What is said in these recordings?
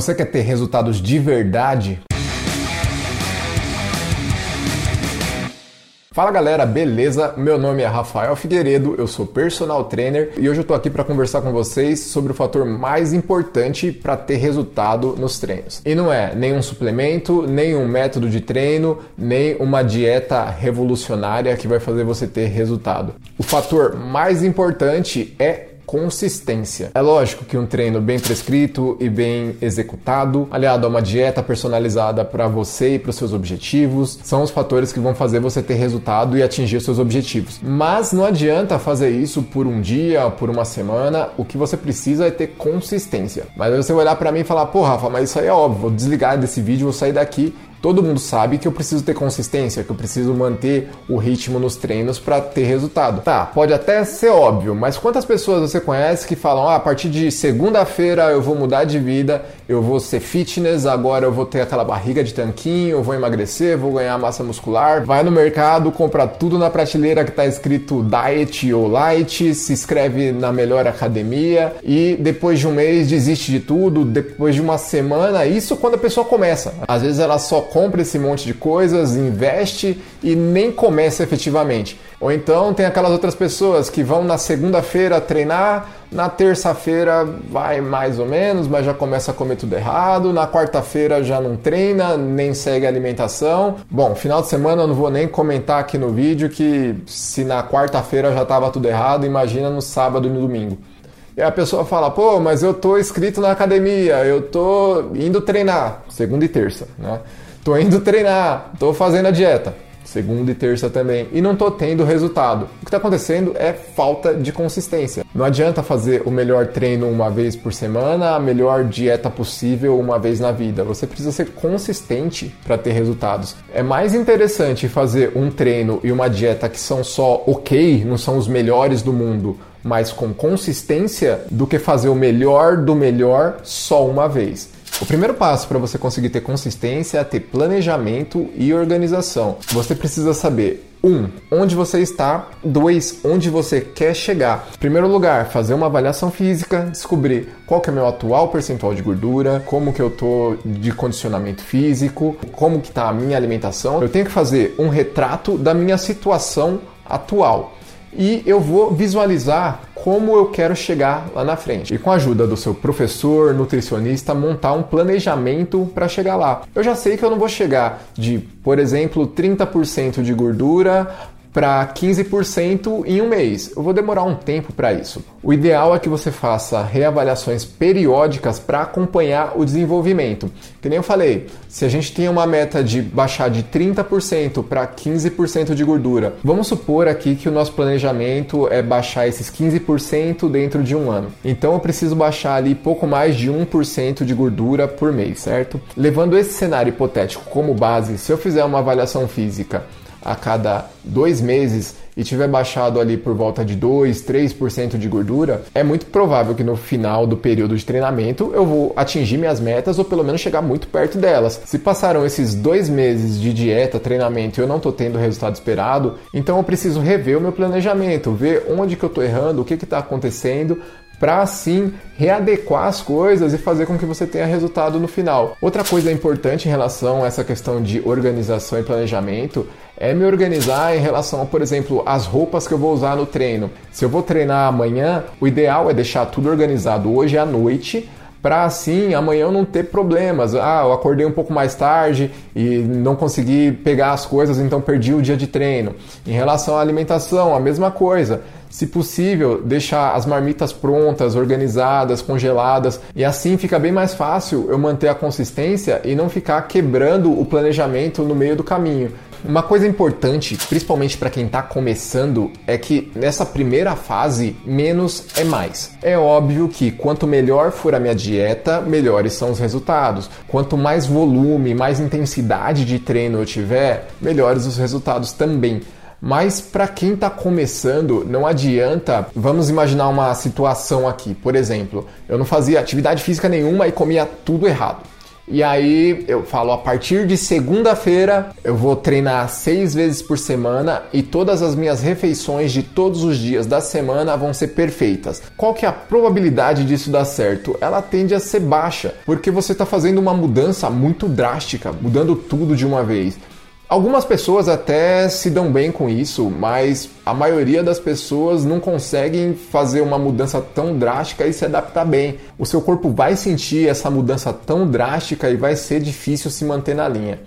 Você quer ter resultados de verdade? Fala galera, beleza? Meu nome é Rafael Figueiredo, eu sou personal trainer e hoje eu tô aqui para conversar com vocês sobre o fator mais importante para ter resultado nos treinos. E não é nenhum suplemento, nem um método de treino, nem uma dieta revolucionária que vai fazer você ter resultado. O fator mais importante é consistência. É lógico que um treino bem prescrito e bem executado, aliado a uma dieta personalizada para você e para os seus objetivos, são os fatores que vão fazer você ter resultado e atingir seus objetivos. Mas não adianta fazer isso por um dia, por uma semana. O que você precisa é ter consistência. Mas aí você vai olhar para mim e falar: "Pô, Rafa, mas isso aí é óbvio. Vou desligar desse vídeo, vou sair daqui Todo mundo sabe que eu preciso ter consistência, que eu preciso manter o ritmo nos treinos para ter resultado. Tá, pode até ser óbvio, mas quantas pessoas você conhece que falam: ah, a partir de segunda-feira eu vou mudar de vida, eu vou ser fitness, agora eu vou ter aquela barriga de tanquinho, eu vou emagrecer, vou ganhar massa muscular. Vai no mercado, compra tudo na prateleira que está escrito diet ou light, se inscreve na melhor academia e depois de um mês desiste de tudo, depois de uma semana, isso quando a pessoa começa. Às vezes ela só compra esse monte de coisas, investe e nem começa efetivamente. Ou então tem aquelas outras pessoas que vão na segunda-feira treinar, na terça-feira vai mais ou menos, mas já começa a comer tudo errado, na quarta-feira já não treina, nem segue a alimentação. Bom, final de semana eu não vou nem comentar aqui no vídeo que se na quarta-feira já estava tudo errado, imagina no sábado e no domingo. E a pessoa fala, pô, mas eu tô inscrito na academia, eu tô indo treinar, segunda e terça, né? Tô indo treinar, tô fazendo a dieta, segunda e terça também, e não tô tendo resultado. O que está acontecendo é falta de consistência. Não adianta fazer o melhor treino uma vez por semana, a melhor dieta possível uma vez na vida. Você precisa ser consistente para ter resultados. É mais interessante fazer um treino e uma dieta que são só ok, não são os melhores do mundo, mas com consistência, do que fazer o melhor do melhor só uma vez. O primeiro passo para você conseguir ter consistência é ter planejamento e organização. Você precisa saber um, onde você está. Dois, onde você quer chegar. Em primeiro lugar, fazer uma avaliação física, descobrir qual é o meu atual percentual de gordura, como que eu tô de condicionamento físico, como que tá a minha alimentação. Eu tenho que fazer um retrato da minha situação atual e eu vou visualizar como eu quero chegar lá na frente. E com a ajuda do seu professor, nutricionista, montar um planejamento para chegar lá. Eu já sei que eu não vou chegar de, por exemplo, 30% de gordura para 15% em um mês. Eu vou demorar um tempo para isso. O ideal é que você faça reavaliações periódicas para acompanhar o desenvolvimento. Que nem eu falei, se a gente tem uma meta de baixar de 30% para 15% de gordura, vamos supor aqui que o nosso planejamento é baixar esses 15% dentro de um ano. Então eu preciso baixar ali pouco mais de 1% de gordura por mês, certo? Levando esse cenário hipotético como base, se eu fizer uma avaliação física a cada dois meses e tiver baixado ali por volta de 2, 3% de gordura, é muito provável que no final do período de treinamento eu vou atingir minhas metas ou pelo menos chegar muito perto delas. Se passaram esses dois meses de dieta, treinamento e eu não estou tendo o resultado esperado, então eu preciso rever o meu planejamento, ver onde que eu estou errando, o que está acontecendo para assim readequar as coisas e fazer com que você tenha resultado no final. Outra coisa importante em relação a essa questão de organização e planejamento é me organizar em relação por exemplo, as roupas que eu vou usar no treino. Se eu vou treinar amanhã, o ideal é deixar tudo organizado hoje à noite para assim amanhã eu não ter problemas. Ah, eu acordei um pouco mais tarde e não consegui pegar as coisas, então perdi o dia de treino. Em relação à alimentação, a mesma coisa. Se possível, deixar as marmitas prontas, organizadas, congeladas, e assim fica bem mais fácil eu manter a consistência e não ficar quebrando o planejamento no meio do caminho. Uma coisa importante, principalmente para quem está começando, é que nessa primeira fase, menos é mais. É óbvio que quanto melhor for a minha dieta, melhores são os resultados. Quanto mais volume, mais intensidade de treino eu tiver, melhores os resultados também. Mas para quem está começando, não adianta. Vamos imaginar uma situação aqui. Por exemplo, eu não fazia atividade física nenhuma e comia tudo errado. E aí eu falo, a partir de segunda-feira eu vou treinar seis vezes por semana e todas as minhas refeições de todos os dias da semana vão ser perfeitas. Qual que é a probabilidade disso dar certo? Ela tende a ser baixa, porque você está fazendo uma mudança muito drástica, mudando tudo de uma vez. Algumas pessoas até se dão bem com isso, mas a maioria das pessoas não conseguem fazer uma mudança tão drástica e se adaptar bem. O seu corpo vai sentir essa mudança tão drástica e vai ser difícil se manter na linha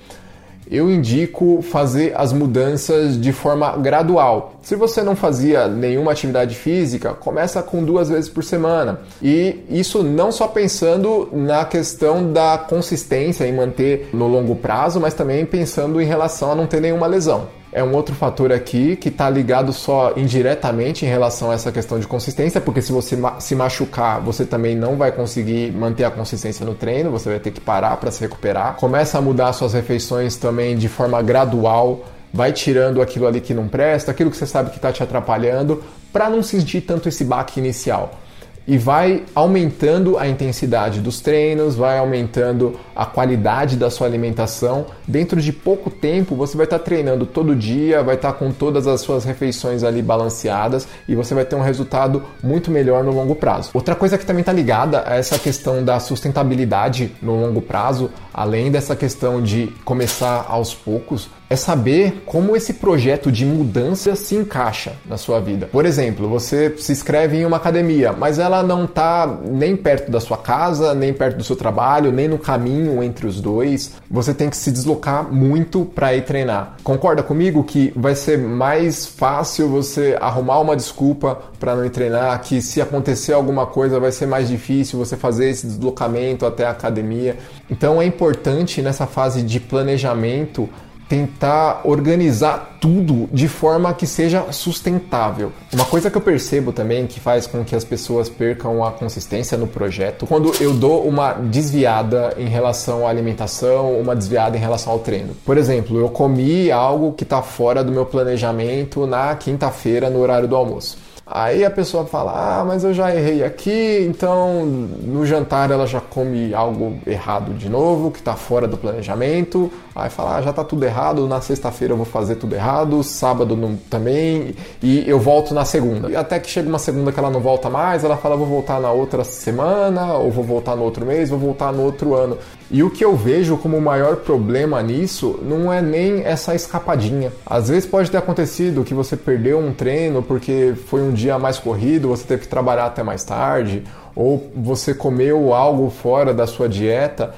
eu indico fazer as mudanças de forma gradual. Se você não fazia nenhuma atividade física, começa com duas vezes por semana. E isso não só pensando na questão da consistência em manter no longo prazo, mas também pensando em relação a não ter nenhuma lesão é um outro fator aqui que está ligado só indiretamente em relação a essa questão de consistência, porque se você se machucar, você também não vai conseguir manter a consistência no treino, você vai ter que parar para se recuperar. Começa a mudar suas refeições também de forma gradual, vai tirando aquilo ali que não presta, aquilo que você sabe que está te atrapalhando, para não sentir tanto esse baque inicial e vai aumentando a intensidade dos treinos, vai aumentando a qualidade da sua alimentação. Dentro de pouco tempo, você vai estar treinando todo dia, vai estar com todas as suas refeições ali balanceadas e você vai ter um resultado muito melhor no longo prazo. Outra coisa que também está ligada a essa questão da sustentabilidade no longo prazo, além dessa questão de começar aos poucos, é saber como esse projeto de mudança se encaixa na sua vida. Por exemplo, você se inscreve em uma academia, mas ela não está nem perto da sua casa, nem perto do seu trabalho, nem no caminho entre os dois. Você tem que se deslocar muito para ir treinar. Concorda comigo que vai ser mais fácil você arrumar uma desculpa para não ir treinar, que se acontecer alguma coisa vai ser mais difícil você fazer esse deslocamento até a academia. Então é importante nessa fase de planejamento tentar organizar tudo de forma que seja sustentável. Uma coisa que eu percebo também que faz com que as pessoas percam a consistência no projeto, quando eu dou uma desviada em relação à alimentação, uma desviada em relação ao treino. Por exemplo, eu comi algo que está fora do meu planejamento na quinta-feira no horário do almoço. Aí a pessoa fala: Ah, mas eu já errei aqui, então no jantar ela já come algo errado de novo, que está fora do planejamento. Aí fala: ah, já está tudo errado, na sexta-feira eu vou fazer tudo errado, sábado não, também, e eu volto na segunda. E até que chega uma segunda que ela não volta mais, ela fala: Vou voltar na outra semana, ou vou voltar no outro mês, vou voltar no outro ano. E o que eu vejo como o maior problema nisso não é nem essa escapadinha. Às vezes pode ter acontecido que você perdeu um treino porque foi um dia mais corrido, você teve que trabalhar até mais tarde, ou você comeu algo fora da sua dieta.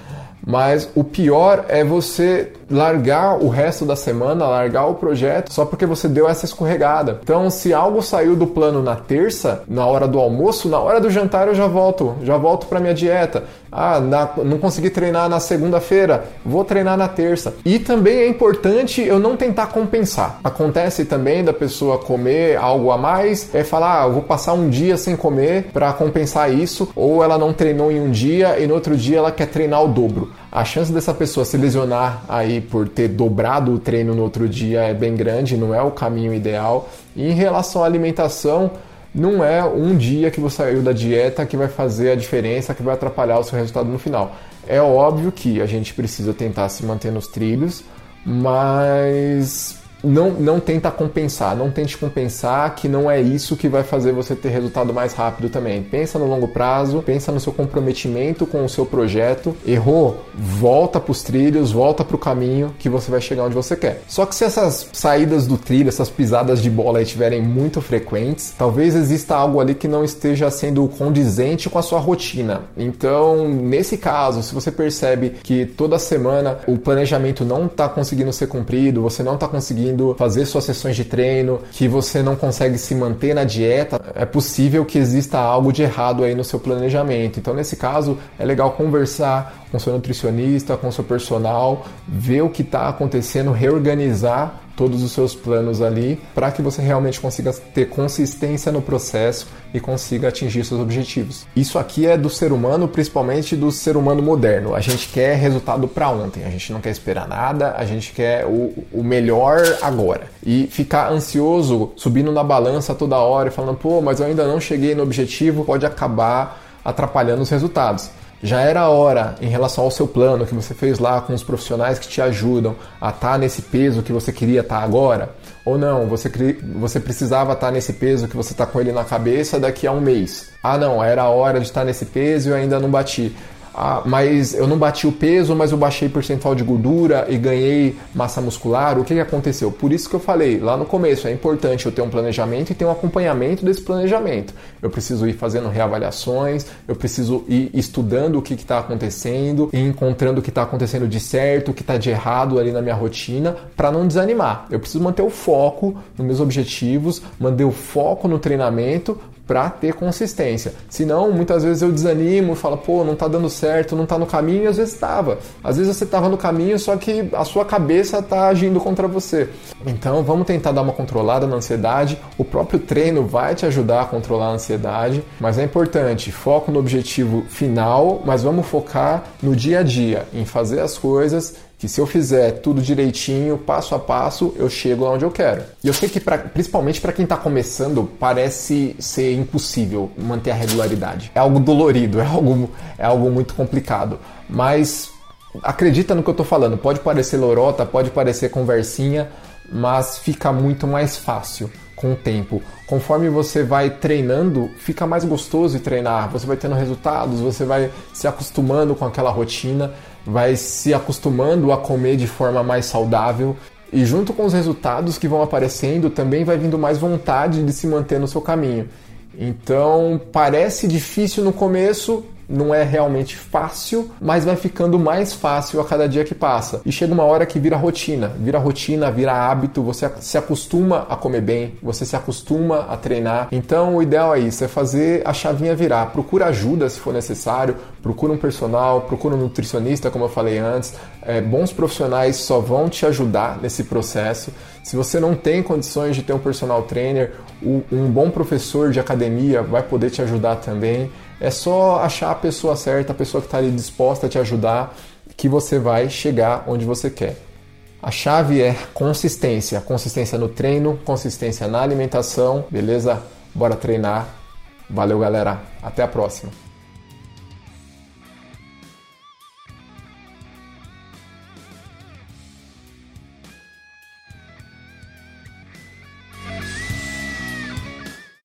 Mas o pior é você largar o resto da semana, largar o projeto só porque você deu essa escorregada. Então, se algo saiu do plano na terça, na hora do almoço, na hora do jantar eu já volto, já volto para minha dieta. Ah, na, não consegui treinar na segunda-feira, vou treinar na terça. E também é importante eu não tentar compensar. Acontece também da pessoa comer algo a mais, é falar, ah, vou passar um dia sem comer para compensar isso, ou ela não treinou em um dia e no outro dia ela quer treinar o dobro. A chance dessa pessoa se lesionar aí por ter dobrado o treino no outro dia é bem grande, não é o caminho ideal. E em relação à alimentação, não é um dia que você saiu da dieta que vai fazer a diferença, que vai atrapalhar o seu resultado no final. É óbvio que a gente precisa tentar se manter nos trilhos, mas não, não tenta compensar, não tente compensar que não é isso que vai fazer você ter resultado mais rápido também. Pensa no longo prazo, pensa no seu comprometimento com o seu projeto. Errou, volta para os trilhos, volta para o caminho que você vai chegar onde você quer. Só que se essas saídas do trilho, essas pisadas de bola estiverem muito frequentes, talvez exista algo ali que não esteja sendo condizente com a sua rotina. Então, nesse caso, se você percebe que toda semana o planejamento não está conseguindo ser cumprido, você não está conseguindo conseguindo fazer suas sessões de treino, que você não consegue se manter na dieta, é possível que exista algo de errado aí no seu planejamento. Então, nesse caso, é legal conversar com seu nutricionista, com seu personal, ver o que está acontecendo, reorganizar todos os seus planos ali para que você realmente consiga ter consistência no processo e consiga atingir seus objetivos. Isso aqui é do ser humano, principalmente do ser humano moderno. A gente quer resultado para ontem, a gente não quer esperar nada, a gente quer o, o melhor agora. E ficar ansioso, subindo na balança toda hora e falando, pô, mas eu ainda não cheguei no objetivo, pode acabar atrapalhando os resultados. Já era hora, em relação ao seu plano que você fez lá com os profissionais que te ajudam a estar tá nesse peso que você queria estar tá agora? Ou não, você, você precisava estar tá nesse peso que você está com ele na cabeça daqui a um mês? Ah, não, era hora de estar nesse peso e eu ainda não bati ah, mas eu não bati o peso, mas eu baixei percentual de gordura e ganhei massa muscular. O que, que aconteceu? Por isso que eu falei lá no começo, é importante eu ter um planejamento e ter um acompanhamento desse planejamento. Eu preciso ir fazendo reavaliações, eu preciso ir estudando o que está acontecendo e encontrando o que está acontecendo de certo, o que está de errado ali na minha rotina, para não desanimar. Eu preciso manter o foco nos meus objetivos, manter o foco no treinamento para ter consistência. Senão, muitas vezes eu desanimo, falo, pô, não tá dando certo, não tá no caminho, e às vezes estava. Às vezes você estava no caminho, só que a sua cabeça tá agindo contra você. Então, vamos tentar dar uma controlada na ansiedade. O próprio treino vai te ajudar a controlar a ansiedade, mas é importante, foco no objetivo final, mas vamos focar no dia a dia, em fazer as coisas que se eu fizer tudo direitinho, passo a passo, eu chego onde eu quero. E eu sei que, pra, principalmente para quem está começando, parece ser impossível manter a regularidade. É algo dolorido, é algo, é algo muito complicado. Mas acredita no que eu estou falando. Pode parecer lorota, pode parecer conversinha, mas fica muito mais fácil com o tempo. Conforme você vai treinando, fica mais gostoso de treinar, você vai tendo resultados, você vai se acostumando com aquela rotina, vai se acostumando a comer de forma mais saudável. E junto com os resultados que vão aparecendo, também vai vindo mais vontade de se manter no seu caminho. Então, parece difícil no começo, não é realmente fácil, mas vai ficando mais fácil a cada dia que passa. E chega uma hora que vira rotina, vira rotina, vira hábito, você se acostuma a comer bem, você se acostuma a treinar. Então o ideal é isso, é fazer a chavinha virar. Procura ajuda se for necessário, procura um personal, procura um nutricionista, como eu falei antes. É, bons profissionais só vão te ajudar nesse processo. Se você não tem condições de ter um personal trainer, um bom professor de academia vai poder te ajudar também. É só achar a pessoa certa, a pessoa que está ali disposta a te ajudar, que você vai chegar onde você quer. A chave é consistência, consistência no treino, consistência na alimentação, beleza? Bora treinar. Valeu, galera. Até a próxima.